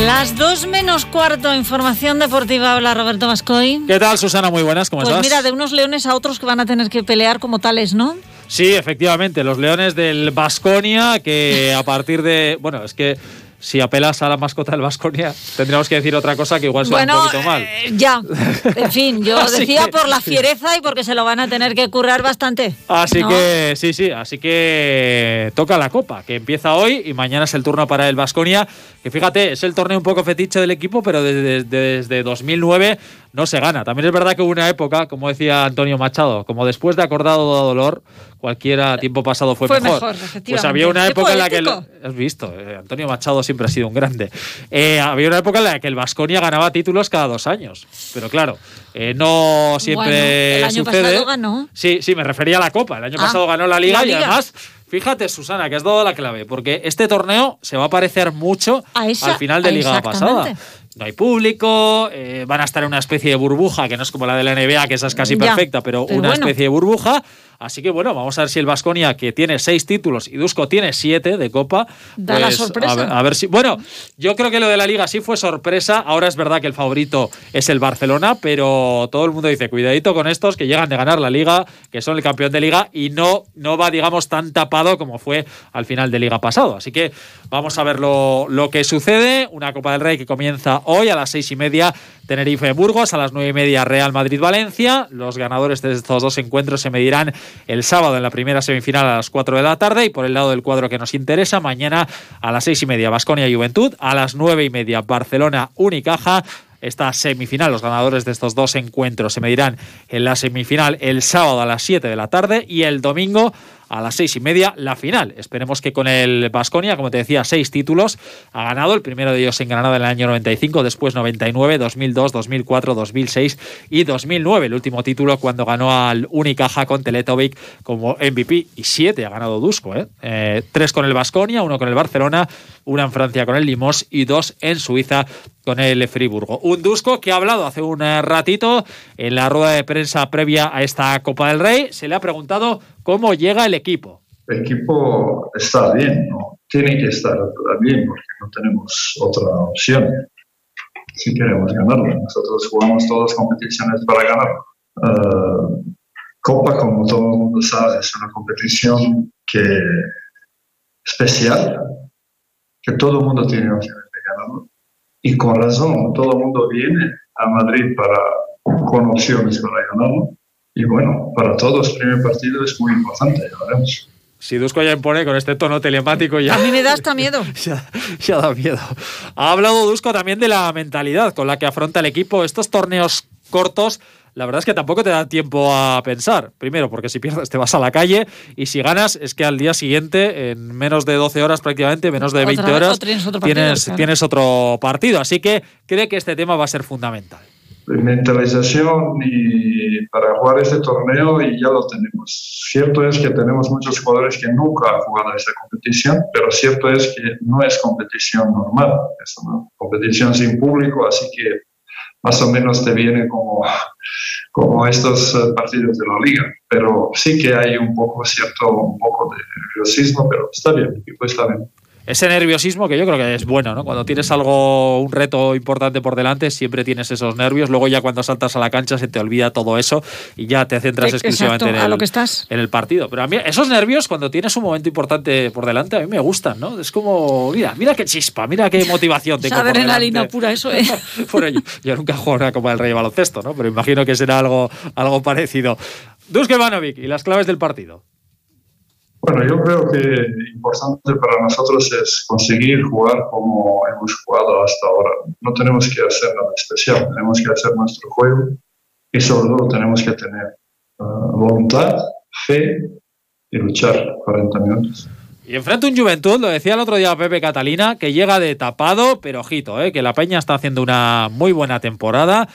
Las dos menos cuarto, información deportiva. Hola Roberto Vascoy. ¿Qué tal, Susana? Muy buenas, ¿cómo pues estás? mira, de unos leones a otros que van a tener que pelear como tales, ¿no? Sí, efectivamente, los leones del Vasconia, que a partir de. Bueno, es que si apelas a la mascota del Vasconia, tendríamos que decir otra cosa que igual suena un poquito mal. Eh, ya, en fin, yo decía por la fiereza y porque se lo van a tener que currar bastante. Así que, sí, sí, así que toca la copa, que empieza hoy y mañana es el turno para el Vasconia, que fíjate, es el torneo un poco fetiche del equipo, pero desde, desde 2009 no se gana. También es verdad que hubo una época, como decía Antonio Machado, como después de acordado dolor, cualquiera tiempo pasado fue, fue mejor. Pues había una época en la que. El, has visto, eh, Antonio Machado siempre ha sido un grande. Eh, había una época en la que el Vasconia ganaba títulos cada dos años. Pero claro, eh, no siempre bueno, el año sucede. Pasado ganó. Sí, sí, me refería a la Copa. El año Ah, pasado ganó la Liga, la y Liga. además. Fíjate, Susana, que has dado la clave, porque este torneo se va a parecer mucho esa- al final de Liga pasada. No hay público, eh, van a estar en una especie de burbuja, que no es como la de la NBA, que esa es casi Ya, perfecta, pero, pero una bueno. especie de burbuja. Así que bueno, vamos a ver si el Vasconia, que tiene seis títulos y Dusko tiene siete de Copa, Da la pues, sorpresa. A ver, a ver si. Bueno, yo creo que lo de la Liga sí fue sorpresa. Ahora es verdad que el favorito es el Barcelona, pero todo el mundo dice: cuidadito con estos que llegan de ganar la Liga, que son el campeón de Liga y no, no va, digamos, tan tapado como fue al final de Liga pasado. Así que vamos a ver lo, lo que sucede. Una Copa del Rey que comienza hoy a las seis y media. Tenerife-Burgos, a las nueve y media Real Madrid-Valencia. Los ganadores de estos dos encuentros se medirán el sábado en la primera semifinal a las 4 de la tarde y por el lado del cuadro que nos interesa, mañana a las seis y media Basconia-Juventud, a las nueve y media Barcelona-Unicaja. Esta semifinal, los ganadores de estos dos encuentros se medirán en la semifinal el sábado a las 7 de la tarde y el domingo a las seis y media la final. Esperemos que con el Basconia, como te decía, seis títulos ha ganado. El primero de ellos en Granada en el año 95, después 99, 2002, 2004, 2006 y 2009. El último título cuando ganó al Unicaja con Teletovic como MVP y siete ha ganado Dusko. ¿eh? Eh, tres con el Basconia, uno con el Barcelona, una en Francia con el Limos y dos en Suiza con el Friburgo. Un Dusko que ha hablado hace un eh, ratito en la rueda de prensa previa a esta Copa del Rey. Se le ha preguntado cómo llega el equipo. El equipo está bien, ¿no? tiene que estar bien porque no tenemos otra opción si queremos ganarlo. Nosotros jugamos todas las competiciones para ganarlo. Eh, Copa, como todo el mundo sabe, es una competición que especial, que todo el mundo tiene opciones de ganarlo. Y con razón, todo el mundo viene a Madrid para, con opciones para ganarlo. Y bueno, para todos el primer partido es muy importante, ya veremos. Si Dusko ya impone con este tono telemático ya... A mí me da hasta miedo. ya, ya da miedo. Ha hablado Dusko también de la mentalidad con la que afronta el equipo estos torneos cortos. La verdad es que tampoco te da tiempo a pensar. Primero, porque si pierdes te vas a la calle y si ganas es que al día siguiente, en menos de 12 horas prácticamente, menos de 20 Otra- horas, tienes otro partido, tienes, claro. tienes otro partido. Así que cree que este tema va a ser fundamental. Mentalización y para jugar este torneo y ya lo tenemos. Cierto es que tenemos muchos jugadores que nunca han jugado esta competición, pero cierto es que no es competición normal, es una competición sin público, así que más o menos te viene como, como estos eh, partidos de la liga, pero sí que hay un poco cierto, un poco de nerviosismo, pero está bien, el equipo está bien. Ese nerviosismo que yo creo que es bueno, ¿no? Cuando tienes algo, un reto importante por delante, siempre tienes esos nervios. Luego ya cuando saltas a la cancha se te olvida todo eso y ya te centras Exacto, exclusivamente en el, lo que estás. en el partido. Pero a mí esos nervios cuando tienes un momento importante por delante a mí me gustan, ¿no? Es como, mira, mira qué chispa, mira qué motivación tengo Esa adrenalina pura, eso es. bueno, yo, yo nunca jugado una Copa del Rey de baloncesto, ¿no? Pero imagino que será algo, algo parecido. Dusko Ivanovic y las claves del partido. Bueno, yo creo que importante para nosotros es conseguir jugar como hemos jugado hasta ahora. No tenemos que hacer nada especial, tenemos que hacer nuestro juego y sobre todo tenemos que tener uh, voluntad, fe y luchar 40 minutos. Y enfrente un Juventud, lo decía el otro día Pepe Catalina, que llega de tapado, pero ojito, ¿eh? que la Peña está haciendo una muy buena temporada.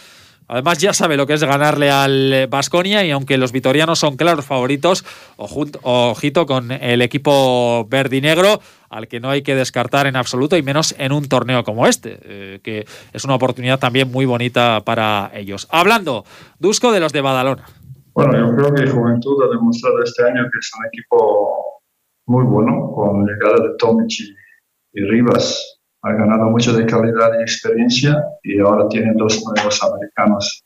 Además ya sabe lo que es ganarle al Basconia y aunque los vitorianos son claros favoritos, ojito con el equipo verdinegro al que no hay que descartar en absoluto y menos en un torneo como este, eh, que es una oportunidad también muy bonita para ellos. Hablando, Dusko de los de Badalona. Bueno, yo creo que Juventud ha demostrado este año que es un equipo muy bueno, con llegada de Tomic y, y Rivas. Ha ganado mucho de calidad y experiencia y ahora tienen dos nuevos americanos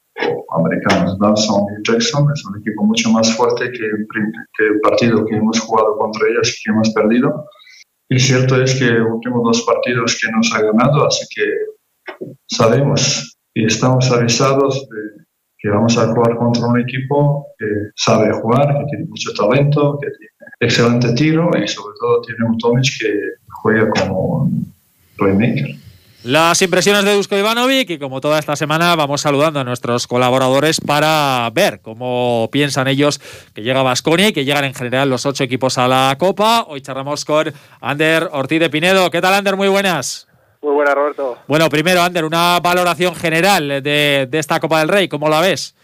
americanos, Dawson y Jackson, es un equipo mucho más fuerte que el, que el partido que hemos jugado contra ellos y que hemos perdido. Y cierto es que últimos dos partidos que nos ha ganado, así que sabemos y estamos avisados de que vamos a jugar contra un equipo que sabe jugar, que tiene mucho talento, que tiene excelente tiro y sobre todo tiene un Tomic que juega como playmaker. Las impresiones de Dusko Ivanovic y como toda esta semana vamos saludando a nuestros colaboradores para ver cómo piensan ellos que llega Vasconia y que llegan en general los ocho equipos a la Copa. Hoy charlamos con Ander Ortiz de Pinedo. ¿Qué tal, Ander? Muy buenas. Muy buenas, Roberto. Bueno, primero, Ander, una valoración general de, de esta Copa del Rey. ¿Cómo la ves?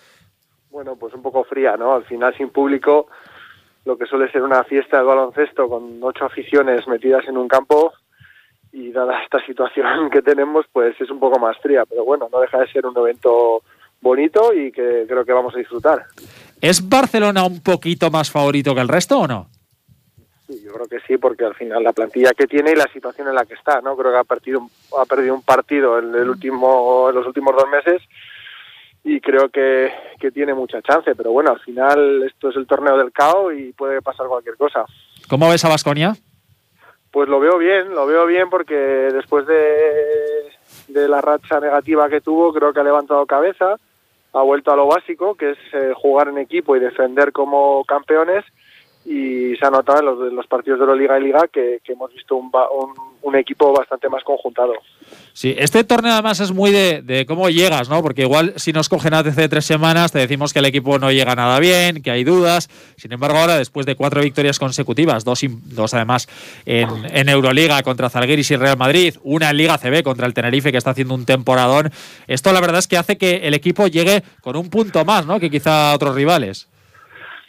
Bueno, pues un poco fría, ¿no? Al final, sin público, lo que suele ser una fiesta de baloncesto con ocho aficiones metidas en un campo, y dada esta situación que tenemos, pues es un poco más fría, pero bueno, no deja de ser un evento bonito y que creo que vamos a disfrutar. ¿Es Barcelona un poquito más favorito que el resto o no? Sí, yo creo que sí, porque al final la plantilla que tiene y la situación en la que está, ¿no? Creo que ha perdido, ha perdido un partido en, el último, en los últimos dos meses y creo que, que tiene mucha chance, pero bueno, al final esto es el torneo del caos y puede pasar cualquier cosa. ¿Cómo ves a Vasconia? Pues lo veo bien, lo veo bien porque después de, la racha negativa que tuvo, creo que ha levantado cabeza, ha vuelto a lo básico, que es eh, jugar en equipo y defender como campeones y se ha notado en los, los partidos de la Liga y Liga que, hemos visto un, un, un, equipo bastante más conjuntado. Sí, este torneo además es muy de, de, cómo llegas, ¿no? Porque igual si nos cogen hace tres semanas te decimos que el equipo no llega nada bien, que hay dudas. Sin embargo, ahora después de cuatro victorias consecutivas, dos, dos además en, en Euroliga contra Zalgiris y Real Madrid, una en Liga CB contra el Tenerife que está haciendo un temporadón, esto la verdad es que hace que el equipo llegue con un punto más, ¿no? Que quizá otros rivales.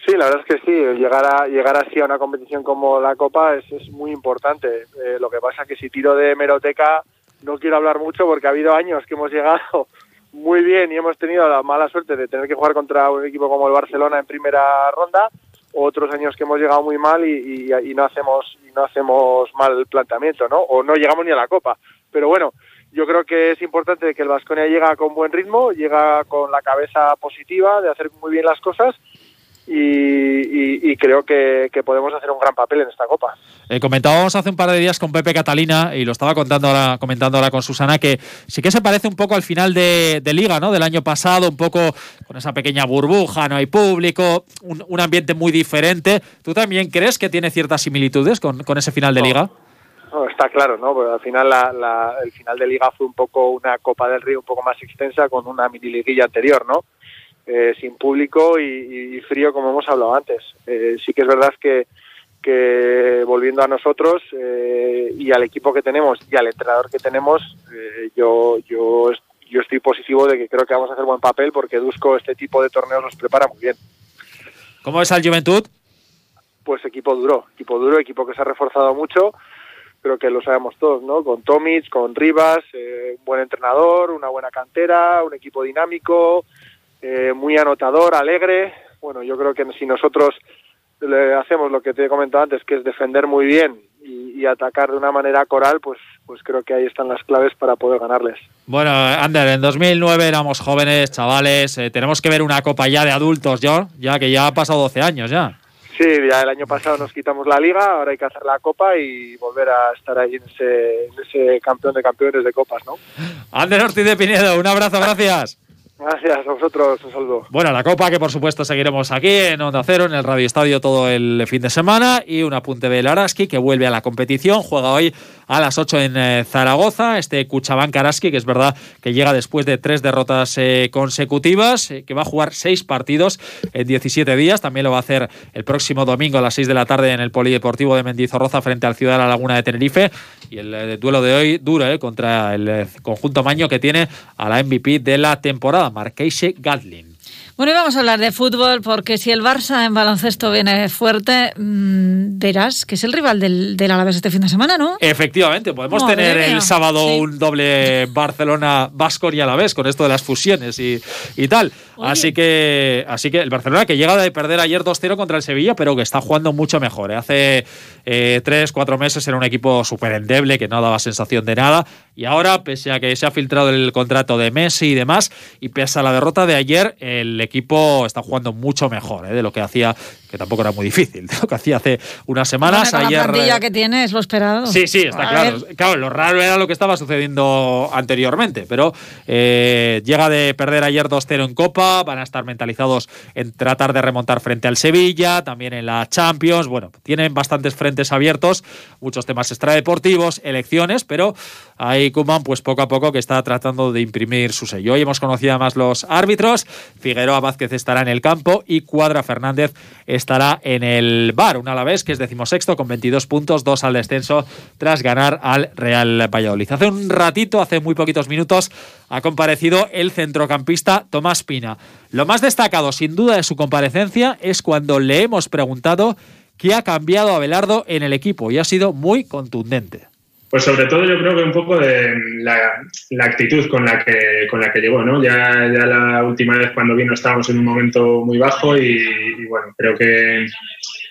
Sí, la verdad es que sí, llegar, a, llegar así a una competición como la Copa es, es muy importante. Eh, lo que pasa es que si tiro de meroteca no quiero hablar mucho porque ha habido años que hemos llegado muy bien y hemos tenido la mala suerte de tener que jugar contra un equipo como el Barcelona en primera ronda, otros años que hemos llegado muy mal y, no hacemos y no hacemos mal planteamiento, ¿no? O no llegamos ni a la Copa. Pero bueno, yo creo que es importante que el Vasconia llega con buen ritmo, llega con la cabeza positiva de hacer muy bien las cosas y, y, y, creo que, que, podemos hacer un gran papel en esta copa. Eh, comentábamos hace un par de días con Pepe Catalina y lo estaba contando ahora, comentando ahora con Susana que sí que se parece un poco al final de, de, liga, ¿no? Del año pasado, un poco con esa pequeña burbuja, no hay público, un, un ambiente muy diferente. ¿Tú también crees que tiene ciertas similitudes con, con ese final de liga? No, está claro, ¿no? Porque al final la, la, el final de liga fue un poco una Copa del Río un poco más extensa con una mini liguilla anterior, ¿no? Eh, sin público y, y, frío como hemos hablado antes. Eh, sí que es verdad que, que volviendo a nosotros eh, y al equipo que tenemos y al entrenador que tenemos, eh, yo, yo, yo estoy positivo de que creo que vamos a hacer buen papel porque Dusko este tipo de torneos los prepara muy bien. ¿Cómo es al Juventud? Pues equipo duro, equipo duro, equipo que se ha reforzado mucho, creo que lo sabemos todos, ¿no? Con Tomic, con Rivas, eh, un buen entrenador, una buena cantera, un equipo dinámico, eh, muy anotador, alegre. Bueno, yo creo que si nosotros le hacemos lo que te he comentado antes, que es defender muy bien y, y, atacar de una manera coral, pues, pues creo que ahí están las claves para poder ganarles. Bueno, Ander, en 2009 éramos jóvenes, chavales, eh, tenemos que ver una copa ya de adultos, yo, ya que ya ha pasado 12 años ya. Sí, ya el año pasado nos quitamos la liga, ahora hay que hacer la copa y volver a estar ahí en ese, en ese campeón de campeones de copas, ¿no? Ander Ortiz de Pinedo, un abrazo, gracias. Gracias a vosotros, un saludo. Bueno, la Copa que por supuesto seguiremos aquí en Onda Cero, en el Radio Estadio todo el fin de semana. Y un apunte de Araski que vuelve a la competición, juega hoy a las 8 en eh, Zaragoza, este Cuchabán Karaski que es verdad que llega después de tres derrotas eh, consecutivas, eh, que va a jugar seis partidos en 17 días, también lo va a hacer el próximo domingo a las 6 de la tarde en el Polideportivo de Mendizorroza frente al Ciudad de la Laguna de Tenerife. Y el, el duelo de hoy duro contra el conjunto maño que tiene a la MVP de la temporada. Marquise Gatlin. Bueno, y vamos a hablar de fútbol, porque si el Barça en baloncesto viene fuerte, mmm, verás que es el rival del, del Alavés este fin de semana, ¿no? Efectivamente, podemos Madre tener mía. el sábado Sí. un doble Barcelona-Vascon y Alavés con esto de las fusiones y, y tal. Oye. Así que, así que el Barcelona que llega de perder ayer 2-0 contra el Sevilla, pero que está jugando mucho mejor. ¿eh? Hace eh, tres, cuatro meses era un equipo súper endeble, que no daba sensación de nada. Y ahora, pese a que se ha filtrado el contrato de Messi y demás, y pese a la derrota de ayer, el equipo está jugando mucho mejor ¿eh? de lo que hacía, que tampoco era muy difícil, de lo que hacía hace unas semanas. Bueno, ayer, la plantilla que tiene es lo esperado. Sí, sí, está A claro. ver. Claro, lo raro era lo que estaba sucediendo anteriormente, pero eh, llega de perder ayer 2-0 en Copa, van a estar mentalizados en tratar de remontar frente al Sevilla, también en la Champions. Bueno, tienen bastantes frentes abiertos, muchos temas extradeportivos, elecciones, pero ahí Kuman, pues poco a poco que está tratando de imprimir su sello. Hoy hemos conocido además los árbitros, Figueroa Vázquez estará en el campo y Cuadra Fernández estará en el bar, un Alavés que es decimosexto con 22 puntos, dos al descenso tras ganar al Real Valladolid. Hace un ratito, hace muy poquitos minutos, ha comparecido el centrocampista Tomás Pina. Lo más destacado, sin duda, de su comparecencia es cuando le hemos preguntado qué ha cambiado a Belardo en el equipo y ha sido muy contundente. Pues sobre todo yo creo que un poco de la, la actitud con la que con la que llegó, ¿no? Ya, ya la última vez cuando vino estábamos en un momento muy bajo y, y bueno, creo que,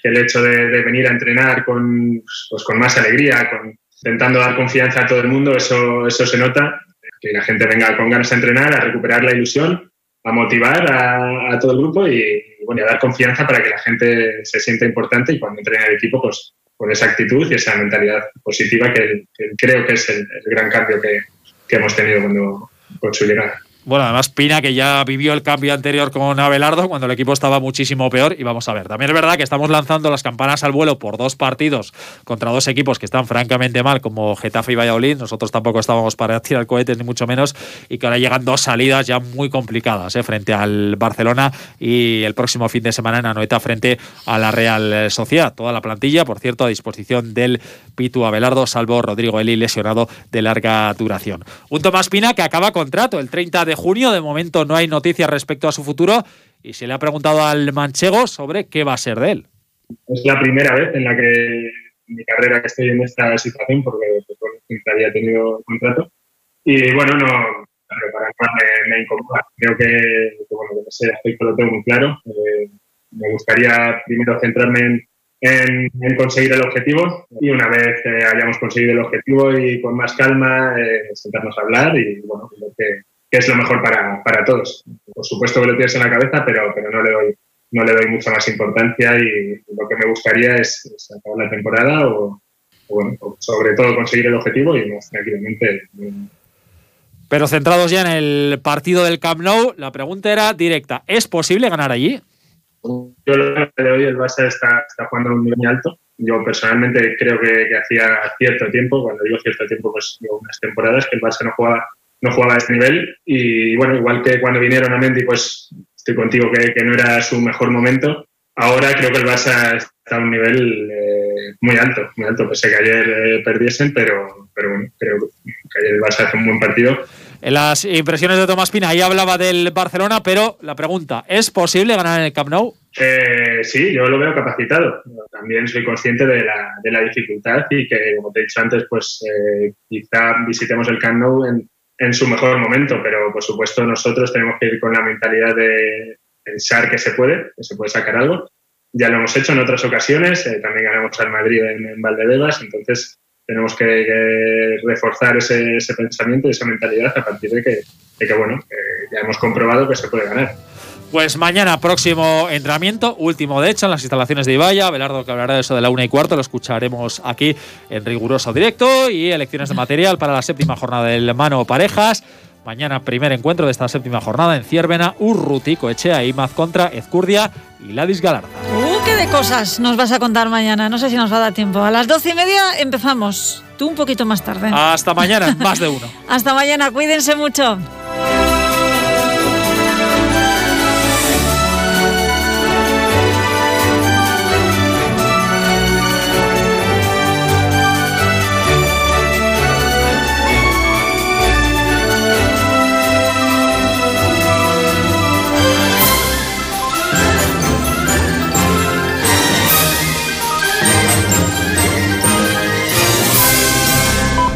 el hecho de, de venir a entrenar con, pues con más alegría, con, intentando dar confianza a todo el mundo, eso, eso se nota, que la gente venga con ganas a entrenar, a recuperar la ilusión, a motivar a, a todo el grupo y, y, bueno, a dar confianza para que la gente se sienta importante y cuando entrene el equipo, pues con esa actitud y esa mentalidad positiva que, creo que es el, el gran cambio que, que, hemos tenido cuando, con su llegada. Bueno, además Pina que ya vivió el cambio anterior con Abelardo cuando el equipo estaba muchísimo peor y vamos a ver. También es verdad que estamos lanzando las campanas al vuelo por dos partidos contra dos equipos que están francamente mal como Getafe y Valladolid. Nosotros tampoco estábamos para tirar cohetes ni mucho menos y que ahora llegan dos salidas ya muy complicadas ¿eh? frente al Barcelona y el próximo fin de semana en Anoeta frente a la Real Sociedad. Toda la plantilla, por cierto, a disposición del Pitu Abelardo, salvo Rodrigo Eli lesionado de larga duración. Un Tomás Pina que acaba contrato el 30 de junio. De momento no hay noticias respecto a su futuro y se le ha preguntado al manchego sobre qué va a ser de él. Es la primera vez en la que en mi carrera que estoy en esta situación, porque pues, había tenido contrato. Y bueno, no, claro, para nada me, me incomoda. Creo que, que, bueno, estoy que lo tengo muy claro. Eh, me gustaría primero centrarme en, en, en, conseguir el objetivo y una vez eh, hayamos conseguido el objetivo y con más calma eh, sentarnos a hablar y bueno, creo que, que es lo mejor para, para, todos. Por supuesto que lo tienes en la cabeza, pero, pero no, le doy, no le doy mucha más importancia y lo que me gustaría es, es acabar la temporada o, o, bueno, sobre todo conseguir el objetivo y más tranquilamente. Pero centrados ya en el partido del Camp Nou, la pregunta era directa. ¿Es posible ganar allí? Yo lo que de hoy el Barça está, está jugando a un nivel muy alto. Yo personalmente creo que, que, hacía cierto tiempo, cuando digo cierto tiempo, pues digo unas temporadas que el Barça no jugaba no jugaba a este nivel y bueno, igual que cuando vinieron a Mendy, pues estoy contigo que, que no era su mejor momento. Ahora creo que el Barça está a un nivel eh, muy alto, muy alto, pese que ayer eh, perdiesen, pero, pero bueno, creo que ayer el Barça hace un buen partido. En las impresiones de Tomás Pina, ahí hablaba del Barcelona, pero la pregunta, ¿es posible ganar en el Camp Nou? Eh, sí, yo lo veo capacitado. También soy consciente de la, de la dificultad y que, como te he dicho antes, pues eh, quizá visitemos el Camp Nou en, en su mejor momento, pero por supuesto nosotros tenemos que ir con la mentalidad de pensar que se puede, que se puede sacar algo. Ya lo hemos hecho en otras ocasiones, eh, también ganamos al Madrid en, en Valdebebas, entonces tenemos que, que reforzar ese, ese, pensamiento y esa mentalidad a partir de que, de que bueno, ya hemos comprobado que se puede ganar. Pues mañana próximo entrenamiento, último de hecho en las instalaciones de Ibaya. Belardo que hablará de eso de la una y cuarto, lo escucharemos aquí en riguroso directo y elecciones de material para la séptima jornada del Mano Parejas. Mañana primer encuentro de esta séptima jornada en Ciervena, Urruti, Coechea, Imaz contra Ezcurdia y Ladis Galarda. ¡Uh, qué de cosas nos vas a contar mañana! No sé si nos va a dar tiempo. A las doce y media empezamos. Tú un poquito más tarde. Hasta mañana, más de uno. Hasta mañana, cuídense mucho.